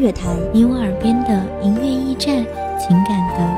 乐台，你我耳边的音乐驿站，情感的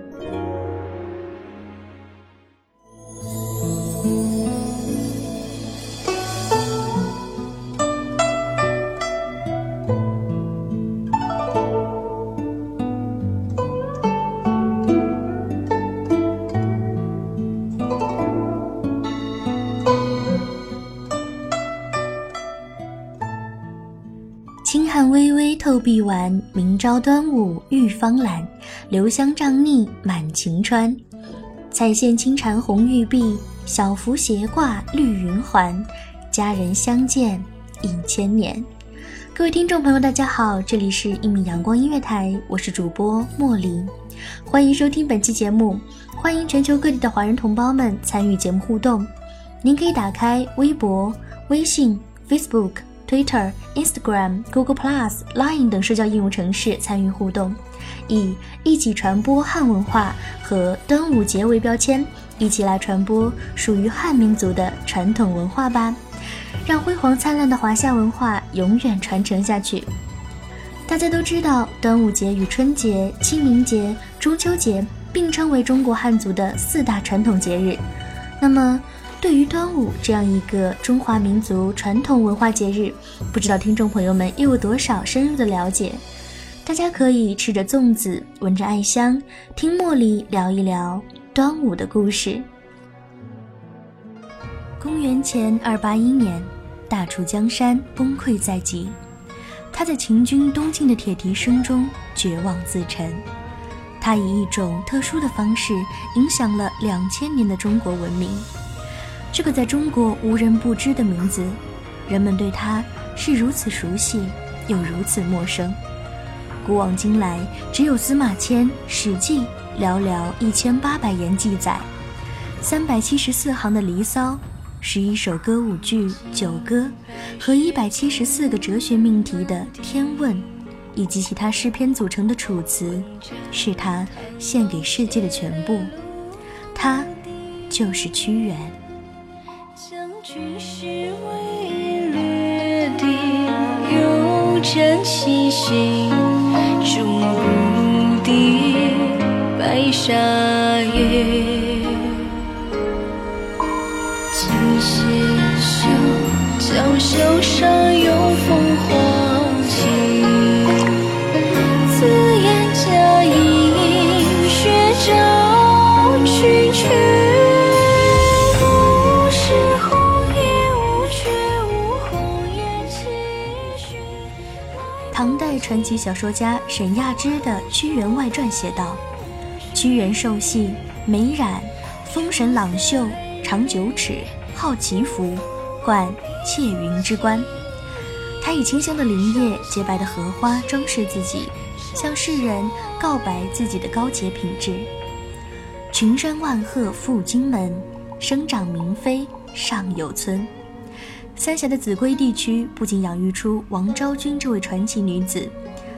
透碧丸，明朝端午浴芳兰。留香瘴腻满晴川，彩线轻缠红玉臂，小幅斜挂绿云环。佳人相见一千年。各位听众朋友，大家好，这里是一米阳光音乐台，我是主播莫离，欢迎收听本期节目。欢迎全球各地的华人同胞们参与节目互动，您可以打开微博、微信、Facebook。Twitter、Instagram、Google Plus、Line 等社交应用程式参与互动，以一起传播汉文化和端午节为标签，一起来传播属于汉民族的传统文化吧，让辉煌灿烂的华夏文化永远传承下去。大家都知道，端午节与春节、清明节、中秋节并称为中国汉族的四大传统节日。那么，对于端午这样一个中华民族传统文化节日，不知道听众朋友们又有多少深入的了解？大家可以吃着粽子，闻着艾香，听茉莉聊一聊端午的故事。公元前二八一年，大楚江山崩溃在即，他在秦军东进的铁蹄声中绝望自沉。他以一种特殊的方式影响了两千年的中国文明。这个在中国无人不知的名字，人们对他是如此熟悉，又如此陌生。古往今来，只有司马迁《史记》寥寥一千八百言记载，三百七十四行的《离骚》，十一首歌舞剧《九歌》，和一百七十四个哲学命题的《天问》，以及其他诗篇组成的《楚辞》，是他献给世界的全部。他就是屈原。军师为掠地，有战七星，终不敌白沙野。今斜袖，江袖上唐代传奇小说家沈亚之的《屈原外传》写道：“屈原瘦细，眉染，风神朗秀，长九尺，好奇服，冠窃云之冠。他以清香的林叶、洁白的荷花装饰自己，向世人告白自己的高洁品质。群山万壑赴荆门，生长明妃尚有村。”三峡的秭归地区不仅养育出王昭君这位传奇女子，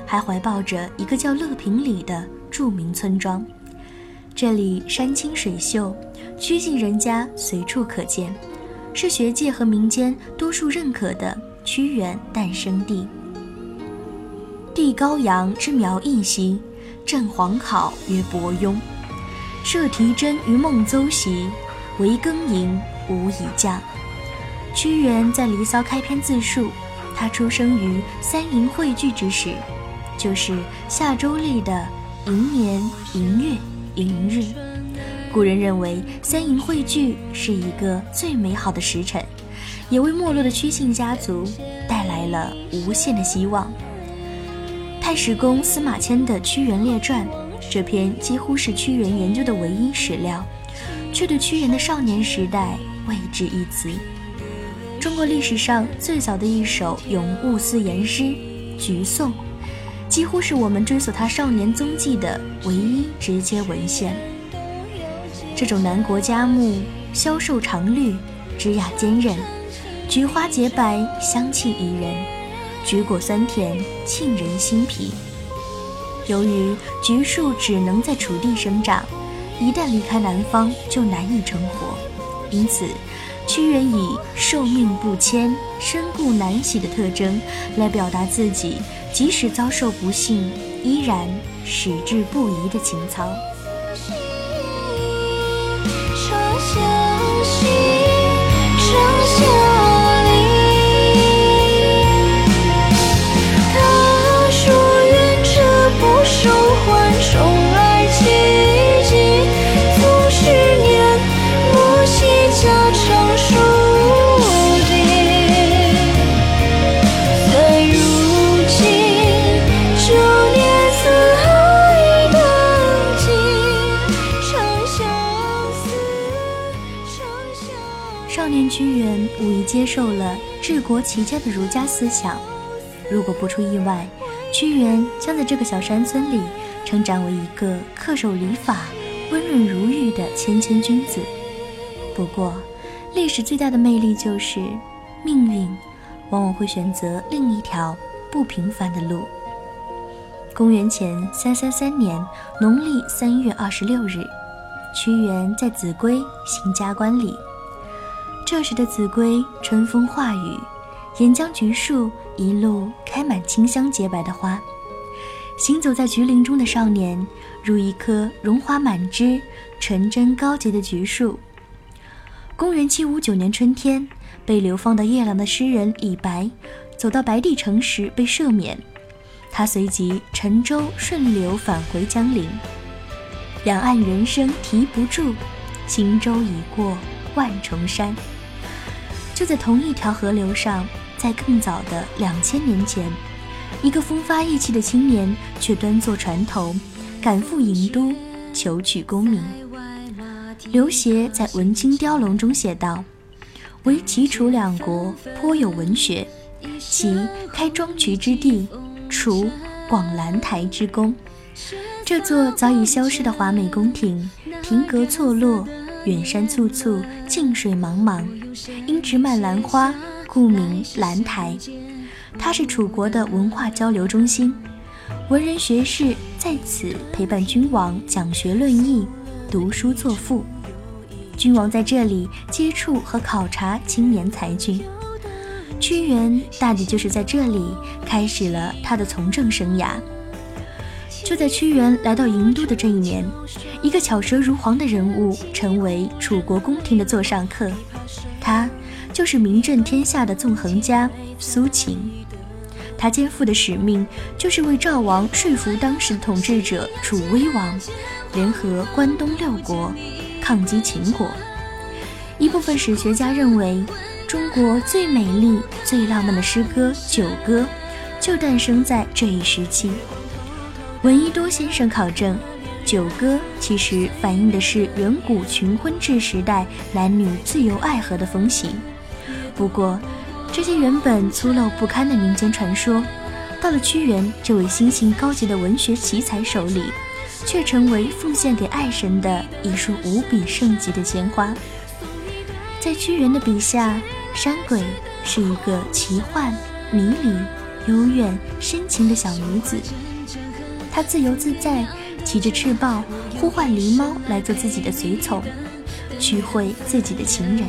还怀抱着一个叫乐平里的著名村庄。这里山清水秀，曲径人家随处可见，是学界和民间多数认可的屈原诞生地。帝高阳之苗裔兮，镇黄考曰伯庸。设提真于孟邹兮，惟庚寅，吾以降。屈原在《离骚》开篇自述，他出生于三寅汇聚之时，就是夏周历的寅年寅月寅日。古人认为三寅汇聚是一个最美好的时辰，也为没落的屈姓家族带来了无限的希望。太史公司马迁的《屈原列传》。这篇几乎是屈原研究的唯一史料，却对屈原的少年时代未置一词。中国历史上最早的一首咏物思言诗《橘颂》，几乎是我们追索他少年踪迹的唯一直接文献。这种南国佳木，消瘦长绿，枝桠坚韧，菊花洁白，香气宜人，橘果酸甜，沁人心脾。由于橘树只能在楚地生长，一旦离开南方就难以成活，因此，屈原以寿命不迁、身故难徙的特征来表达自己即使遭受不幸，依然矢志不移的情操。齐家的儒家思想，如果不出意外，屈原将在这个小山村里成长为一个恪守礼法、温润如玉的谦谦君子。不过，历史最大的魅力就是命运往往会选择另一条不平凡的路。公元前三三三年农历三月二十六日，屈原在秭归行加冠礼。这时的秭归春风化雨，沿江橘树一路开满清香洁白的花。行走在橘林中的少年，如一棵荣华满枝、纯真高洁的橘树。公元七五九年春天，被流放到夜郎的诗人李白，走到白帝城时被赦免，他随即乘舟顺流返回江陵。两岸猿声啼不住，轻舟已过万重山。就在同一条河流上，在更早的两千年前，一个风发意气的青年却端坐船头，赶赴郢都求取功名。刘勰在《文经雕龙》中写道：“唯齐楚两国颇有文学，齐开庄渠之地，楚广兰台之功。”这座早已消失的华美宫廷，亭阁错落。远山簇簇，近水茫茫，因植满兰花，故名兰台。它是楚国的文化交流中心，文人学士在此陪伴君王讲学论艺，读书作赋。君王在这里接触和考察青年才俊。屈原大抵就是在这里开始了他的从政生涯。就在屈原来到郢都的这一年，一个巧舌如簧的人物成为楚国宫廷的座上客，他就是名震天下的纵横家苏秦。他肩负的使命就是为赵王说服当时的统治者楚威王，联合关东六国抗击秦国。一部分史学家认为，中国最美丽、最浪漫的诗歌《九歌》就诞生在这一时期。闻一多先生考证，《九歌》其实反映的是远古群婚制时代男女自由爱河的风行。不过，这些原本粗陋不堪的民间传说，到了屈原这位心性高洁的文学奇才手里，却成为奉献给爱神的一束无比圣洁的鲜花。在屈原的笔下，山鬼是一个奇幻、迷离、幽怨、深情的小女子。她自由自在，骑着赤豹，呼唤狸猫来做自己的随从，取会自己的情人，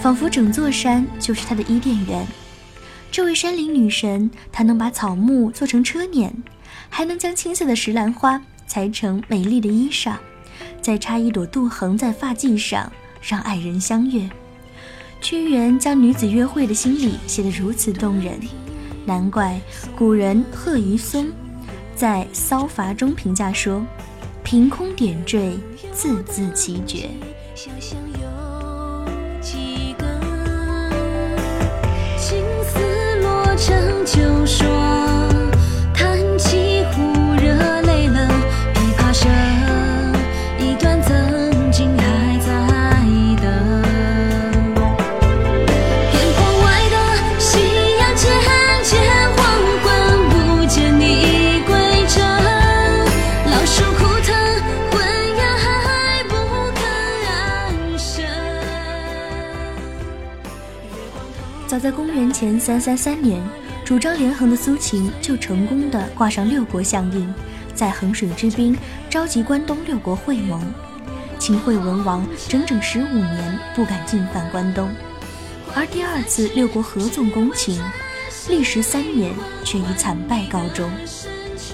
仿佛整座山就是他的伊甸园。这位山林女神，她能把草木做成车辇，还能将青色的石兰花裁成美丽的衣裳，再插一朵杜衡在发髻上，让爱人相悦。屈原将女子约会的心理写得如此动人，难怪古人贺于松在《骚筏》中评价说：“凭空点缀，字字奇绝。”成就说。早在公元前三三三年，主张连横的苏秦就成功的挂上六国相印，在衡水之滨召集关东六国会盟。秦惠文王整整十五年不敢进犯关东，而第二次六国合纵攻秦，历时三年却以惨败告终。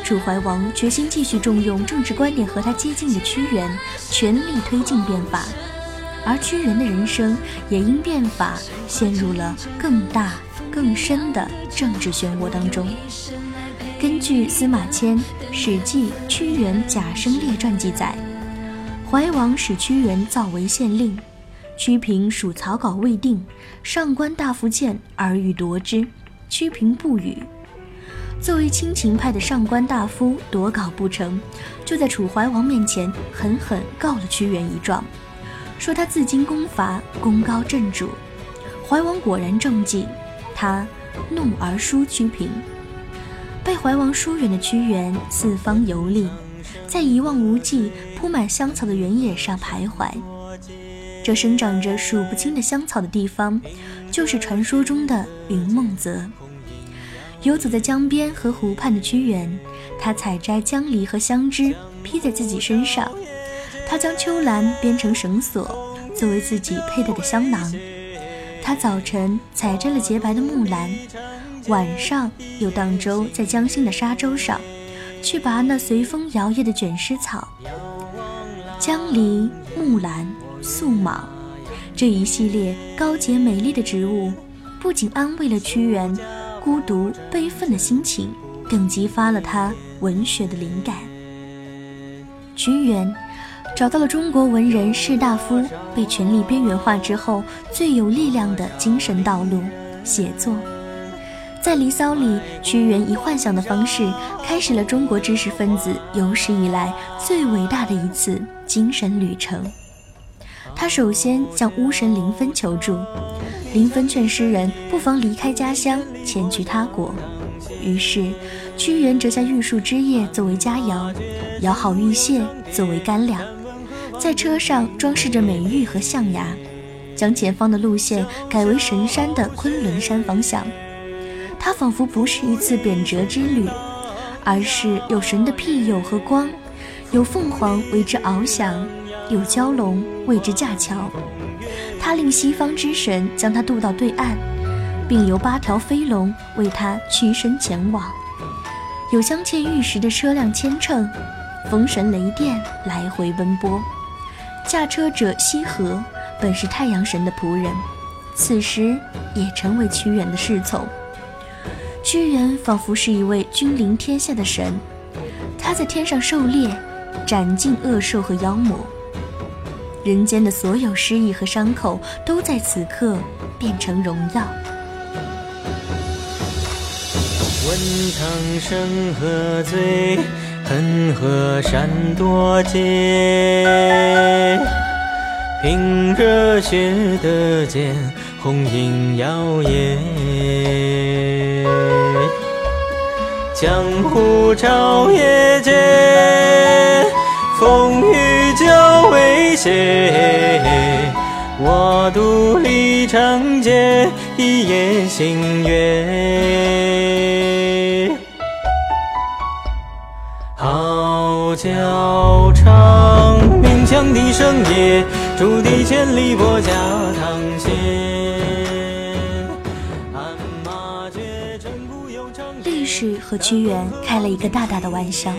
楚怀王决心继续重用政治观念和他接近的屈原，全力推进变法。而屈原的人生也因变法陷入了更大更深的政治漩涡当中。根据司马迁《史记·屈原贾生列传》记载，怀王使屈原造为县令，屈平属草稿未定，上官大夫见而欲夺之，屈平不语。作为亲秦派的上官大夫夺稿不成，就在楚怀王面前狠狠告了屈原一状。说他自经攻伐，功高震主。怀王果然中计，他怒而书屈平。被怀王疏远的屈原四方游历，在一望无际、铺满香草的原野上徘徊。这生长着数不清的香草的地方，就是传说中的云梦泽。游走在江边和湖畔的屈原，他采摘江梨和香枝，披在自己身上。他将秋兰编成绳索，作为自己佩戴的香囊。他早晨采摘了洁白的木兰，晚上又荡舟在江心的沙洲上，去拔那随风摇曳的卷丝草。江梨、木兰、素莽，这一系列高洁美丽的植物，不仅安慰了屈原孤独悲愤的心情，更激发了他文学的灵感。屈原。找到了中国文人士大夫被权力边缘化之后最有力量的精神道路——写作。在《离骚》里，屈原以幻想的方式开始了中国知识分子有史以来最伟大的一次精神旅程。他首先向巫神林芬求助，林芬劝诗人不妨离开家乡，前去他国。于是，屈原折下玉树枝叶作为佳肴，舀好玉屑作为干粮。在车上装饰着美玉和象牙，将前方的路线改为神山的昆仑山方向。它仿佛不是一次贬谪之旅，而是有神的庇佑和光，有凤凰为之翱翔，有蛟龙为之架桥。他令西方之神将他渡到对岸，并由八条飞龙为他驱身前往。有镶嵌玉石的车辆牵乘，风神雷电来回奔波。驾车者羲和本是太阳神的仆人，此时也成为屈原的侍从。屈原仿佛是一位君临天下的神，他在天上狩猎，斩尽恶兽和妖魔。人间的所有失意和伤口，都在此刻变成荣耀。问苍生何罪？恨河山多劫，凭热血的剑，红缨摇曳。江湖朝野间，风雨久未歇。我独立长剑，一夜星月。教唱鸣枪的声夜，竹笛千里拨家堂弦。鞍马绝尘古悠长。历史和屈原开了一个大大的玩笑，《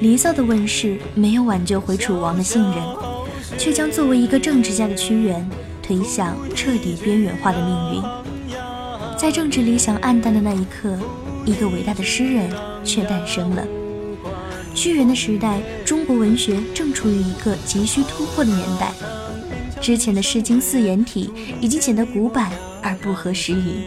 离骚》的问世没有挽救回楚王的信任，却将作为一个政治家的屈原推向彻底边缘化的命运。在政治理想黯淡的那一刻，一个伟大的诗人却诞生了。屈原的时代，中国文学正处于一个急需突破的年代。之前的《诗经》四言体已经显得古板而不合时宜。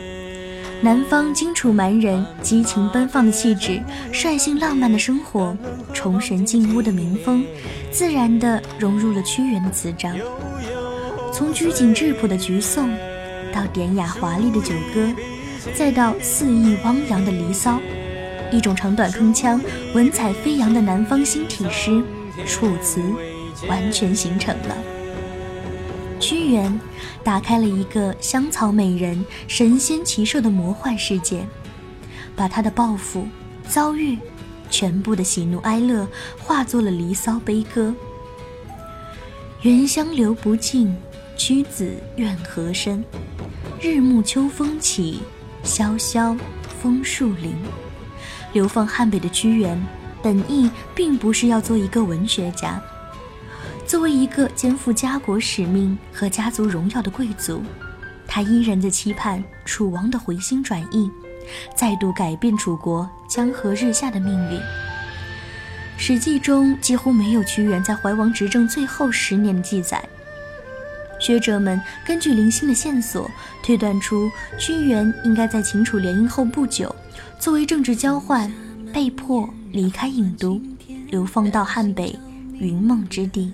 南方荆楚蛮人激情奔放的气质、率性浪漫的生活、崇神敬巫的民风，自然地融入了屈原的词章。从拘谨质朴的橘颂。到典雅华丽的九歌，再到肆意汪洋的《离骚》，一种长短铿锵、文采飞扬的南方新体诗《楚辞》完全形成了。屈原打开了一个香草美人、神仙奇兽的魔幻世界，把他的抱负、遭遇、全部的喜怒哀乐化作了《离骚》悲歌。原香流不尽，屈子怨何生？日暮秋风起，萧萧枫树林。流放汉北的屈原，本意并不是要做一个文学家。作为一个肩负家国使命和家族荣耀的贵族，他依然在期盼楚王的回心转意，再度改变楚国江河日下的命运。《史记》中几乎没有屈原在怀王执政最后十年的记载。学者们根据零星的线索推断出，屈原应该在秦楚联姻后不久，作为政治交换，被迫离开郢都，流放到汉北云梦之地。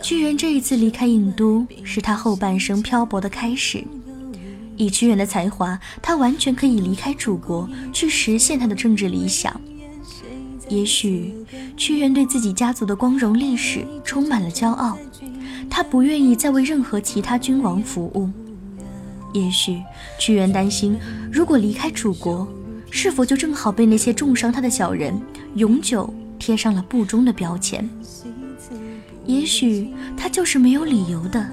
屈原这一次离开郢都，是他后半生漂泊的开始。以屈原的才华，他完全可以离开楚国，去实现他的政治理想。也许，屈原对自己家族的光荣历史充满了骄傲。他不愿意再为任何其他君王服务。也许屈原担心，如果离开楚国，是否就正好被那些重伤他的小人永久贴上了不忠的标签？也许他就是没有理由的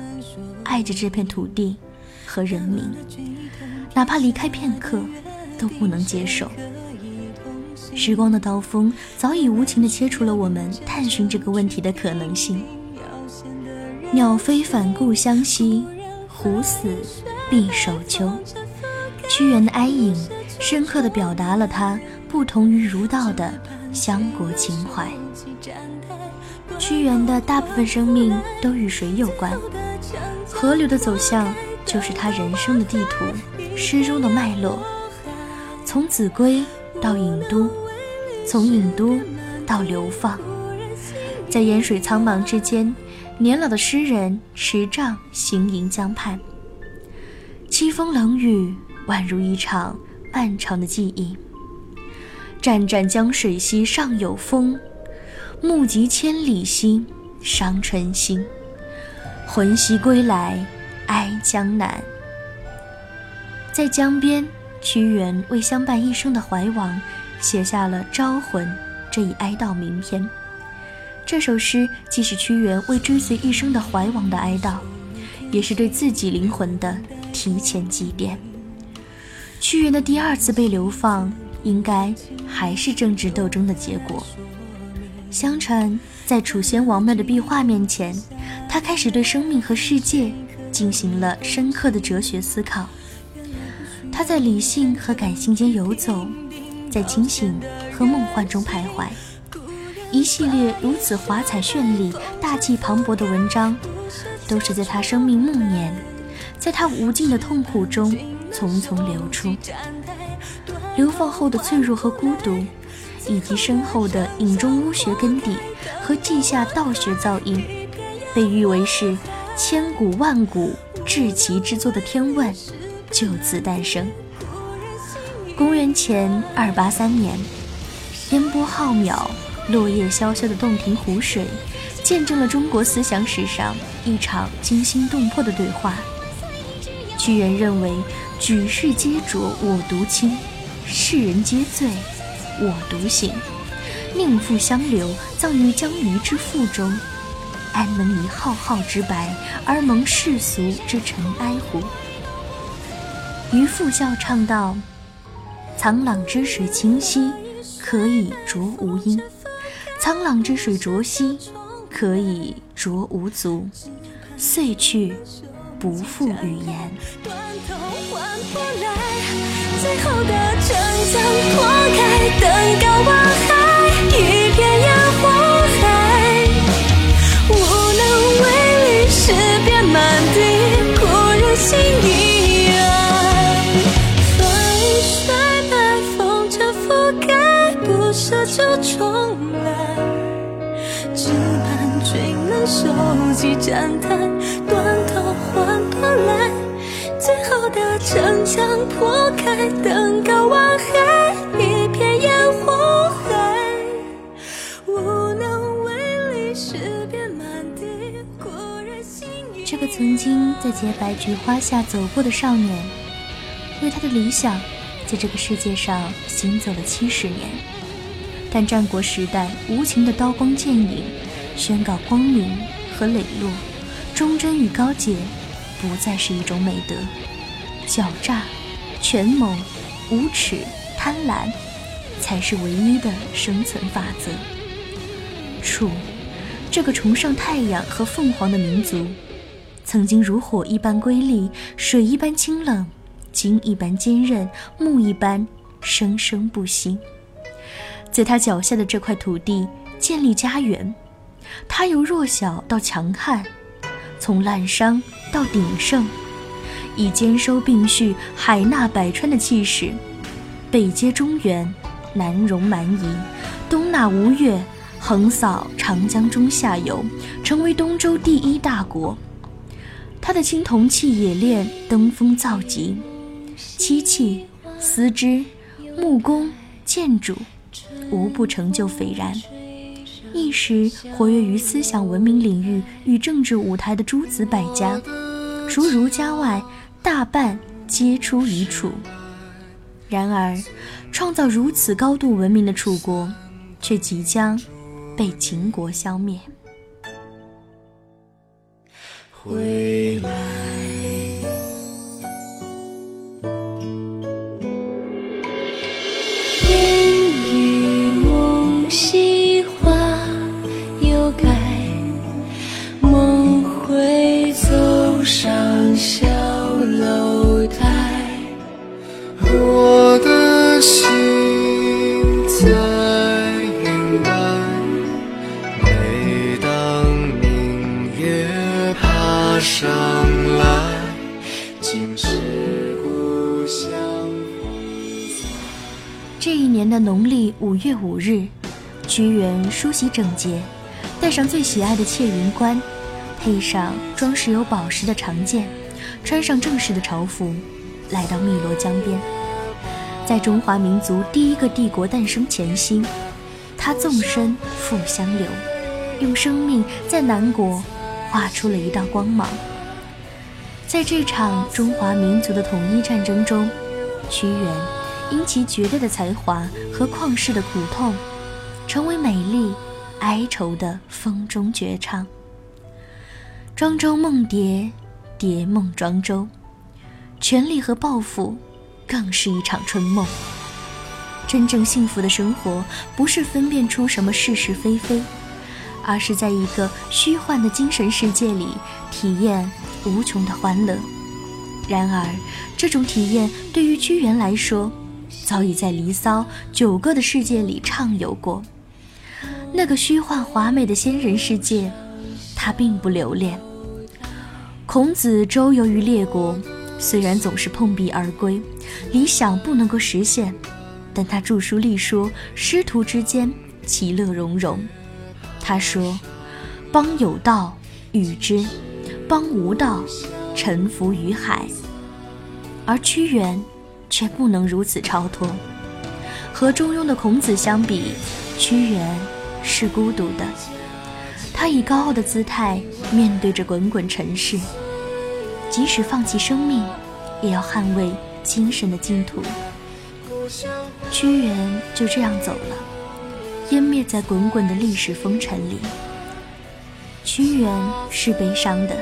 爱着这片土地和人民，哪怕离开片刻都不能接受。时光的刀锋早已无情地切除了我们探寻这个问题的可能性。鸟飞返故乡兮，虎死必守丘。屈原的哀隐，深刻地表达了他不同于儒道的相国情怀。屈原的大部分生命都与水有关，河流的走向就是他人生的地图，诗中的脉络。从秭归到郢都，从郢都到流放，在烟水苍茫之间。年老的诗人持杖行吟江畔，凄风冷雨宛如一场漫长的记忆。湛湛江水兮上有风，目极千里兮伤春心。魂兮归来哀江南。在江边，屈原为相伴一生的怀王写下了《招魂》这一哀悼名篇。这首诗既是屈原为追随一生的怀王的哀悼，也是对自己灵魂的提前祭奠。屈原的第二次被流放，应该还是政治斗争的结果。相传，在楚先王庙的壁画面前，他开始对生命和世界进行了深刻的哲学思考。他在理性和感性间游走，在清醒和梦幻中徘徊。一系列如此华彩绚丽、大气磅礴的文章，都是在他生命暮年，在他无尽的痛苦中匆匆流出。流放后的脆弱和孤独，以及深厚的隐中巫学根底和稷下道学造诣，被誉为是千古万古至奇之作的《天问》，就此诞生。公元前二八三年，烟波浩渺。落叶萧萧的洞庭湖水，见证了中国思想史上一场惊心动魄的对话。屈原认为：“举世皆浊我独清，世人皆醉我独醒。”宁负相留，葬于江鱼之腹中，安能以浩浩之白而蒙世俗之尘埃乎？渔父笑唱道：“沧浪之水清兮，可以濯吾缨；沧浪之水浊兮，可以濯吾足。遂去，不复语言。”最后的城墙破开，登高望海，一片烟火海，无能为力，诗篇满地，故人心已哀。风雪白，风尘覆盖，不舍就重来，只盼君能收集赞叹，城墙破开，登高望海，一片烟火海，无能为力，诗遍满地，故人心已这个曾经在洁白菊花下走过的少年，为他的理想，在这个世界上行走了七十年。但战国时代无情的刀光剑影，宣告光明和磊落，忠贞与高洁。不再是一种美德，狡诈、权谋、无耻、贪婪，才是唯一的生存法则。楚，这个崇尚太阳和凤凰的民族，曾经如火一般瑰丽，水一般清冷，金一般坚韧，木一般生生不息。在他脚下的这块土地建立家园，他由弱小到强悍。从滥觞到鼎盛，以兼收并蓄、海纳百川的气势，北接中原，南容蛮夷，东纳吴越，横扫长江中下游，成为东周第一大国。他的青铜器冶炼登峰造极，漆器、丝织、木工、建筑，无不成就斐然。一时活跃于思想文明领域与政治舞台的诸子百家，除儒家外，大半皆出于楚。然而，创造如此高度文明的楚国，却即将被秦国消灭。回来。原梳洗整洁，戴上最喜爱的窃云冠，配上装饰有宝石的长剑，穿上正式的朝服，来到汨罗江边。在中华民族第一个帝国诞生前夕，他纵身赴湘流，用生命在南国画出了一道光芒。在这场中华民族的统一战争中，屈原。因其绝对的才华和旷世的苦痛，成为美丽哀愁的风中绝唱。庄周梦蝶，蝶梦庄周，权力和抱负，更是一场春梦。真正幸福的生活，不是分辨出什么是是非非，而是在一个虚幻的精神世界里，体验无穷的欢乐。然而，这种体验对于屈原来说，早已在《离骚》九歌的世界里畅游过，那个虚幻华美的仙人世界，他并不留恋。孔子周游于列国，虽然总是碰壁而归，理想不能够实现，但他著书立说，师徒之间其乐融融。他说：“邦有道，与之；邦无道，臣服于海。”而屈原。却不能如此超脱。和中庸的孔子相比，屈原是孤独的。他以高傲的姿态面对着滚滚尘世，即使放弃生命，也要捍卫精神的净土。屈原就这样走了，湮灭在滚滚的历史风尘里。屈原是悲伤的，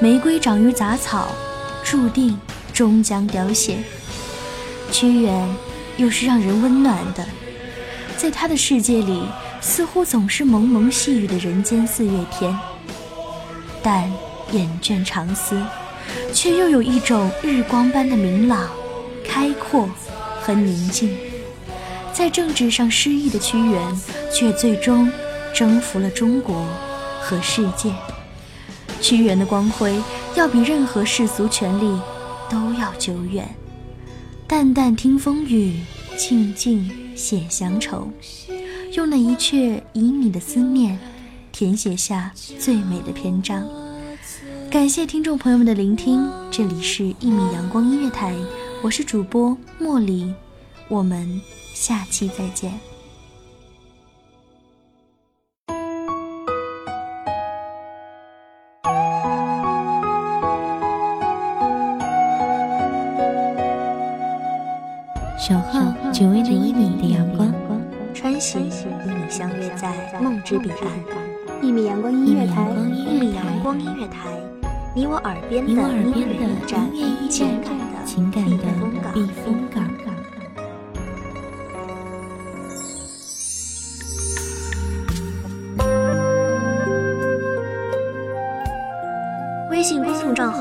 玫瑰长于杂草，注定终将凋谢。屈原又是让人温暖的，在他的世界里，似乎总是蒙蒙细雨的人间四月天。但眼倦长思，却又有一种日光般的明朗、开阔和宁静。在政治上失意的屈原，却最终征服了中国和世界。屈原的光辉，要比任何世俗权力都要久远。淡淡听风雨，静静写乡愁，用那一阙以你的思念，填写下最美的篇章。感谢听众朋友们的聆听，这里是《一米阳光音乐台》，我是主播茉莉，我们。下期再见。守候只为那一米的在梦之彼岸。一米阳光音乐台，一米阳光音乐台，你我耳边的音乐驿站，情感的避风港。